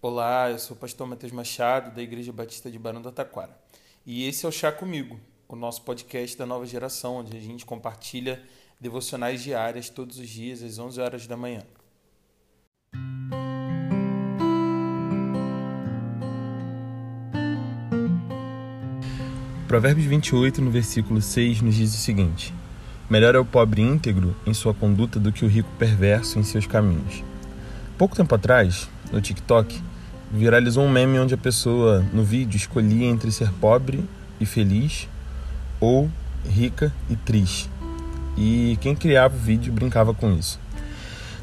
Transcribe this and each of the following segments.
Olá, eu sou o pastor Matheus Machado, da Igreja Batista de Barão do Taquara. E esse é o Chá Comigo, o nosso podcast da nova geração, onde a gente compartilha devocionais diárias todos os dias às 11 horas da manhã. Provérbios 28, no versículo 6, nos diz o seguinte: Melhor é o pobre íntegro em sua conduta do que o rico perverso em seus caminhos. Pouco tempo atrás, no TikTok, viralizou um meme onde a pessoa no vídeo escolhia entre ser pobre e feliz ou rica e triste. E quem criava o vídeo brincava com isso.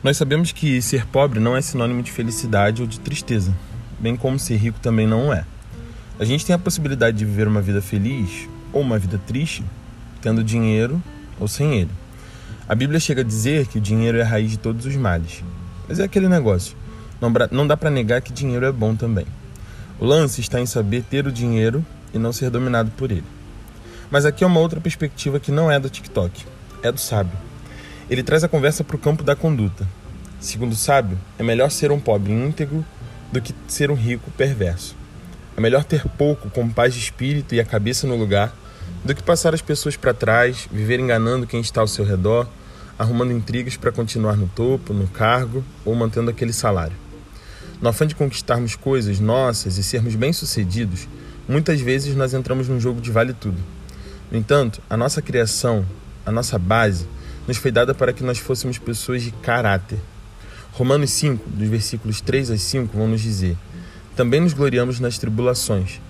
Nós sabemos que ser pobre não é sinônimo de felicidade ou de tristeza, bem como ser rico também não é. A gente tem a possibilidade de viver uma vida feliz ou uma vida triste, tendo dinheiro ou sem ele. A Bíblia chega a dizer que o dinheiro é a raiz de todos os males. Mas é aquele negócio. Não, dá para negar que dinheiro é bom também. O lance está em saber ter o dinheiro e não ser dominado por ele. Mas aqui é uma outra perspectiva que não é do TikTok, é do sábio. Ele traz a conversa para o campo da conduta. Segundo o sábio, é melhor ser um pobre íntegro do que ser um rico perverso. É melhor ter pouco com paz de espírito e a cabeça no lugar do que passar as pessoas para trás, viver enganando quem está ao seu redor arrumando intrigas para continuar no topo, no cargo ou mantendo aquele salário. No afã de conquistarmos coisas nossas e sermos bem-sucedidos, muitas vezes nós entramos num jogo de vale tudo. No entanto, a nossa criação, a nossa base, nos foi dada para que nós fôssemos pessoas de caráter. Romanos 5, dos versículos 3 a 5, vão nos dizer: Também nos gloriamos nas tribulações,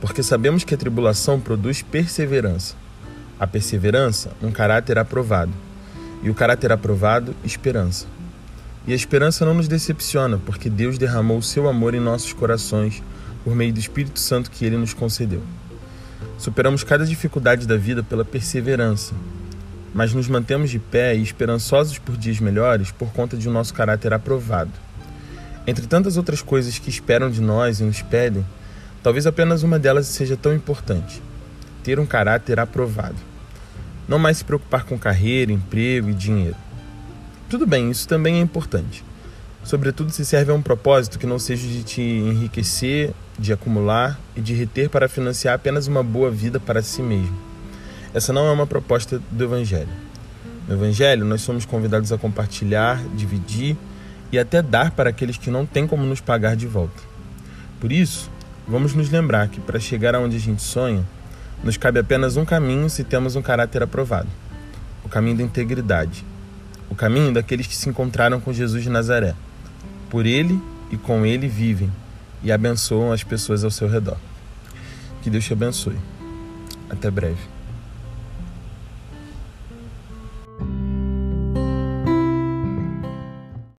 porque sabemos que a tribulação produz perseverança. A perseverança, um caráter aprovado e o caráter aprovado, esperança. E a esperança não nos decepciona, porque Deus derramou o seu amor em nossos corações por meio do Espírito Santo que ele nos concedeu. Superamos cada dificuldade da vida pela perseverança, mas nos mantemos de pé e esperançosos por dias melhores por conta de nosso caráter aprovado. Entre tantas outras coisas que esperam de nós e nos pedem, talvez apenas uma delas seja tão importante: ter um caráter aprovado. Não mais se preocupar com carreira, emprego e dinheiro. Tudo bem, isso também é importante. Sobretudo se serve a um propósito que não seja de te enriquecer, de acumular e de reter para financiar apenas uma boa vida para si mesmo. Essa não é uma proposta do Evangelho. No Evangelho, nós somos convidados a compartilhar, dividir e até dar para aqueles que não têm como nos pagar de volta. Por isso, vamos nos lembrar que para chegar aonde a gente sonha, nos cabe apenas um caminho se temos um caráter aprovado: o caminho da integridade, o caminho daqueles que se encontraram com Jesus de Nazaré. Por ele e com ele vivem e abençoam as pessoas ao seu redor. Que Deus te abençoe. Até breve.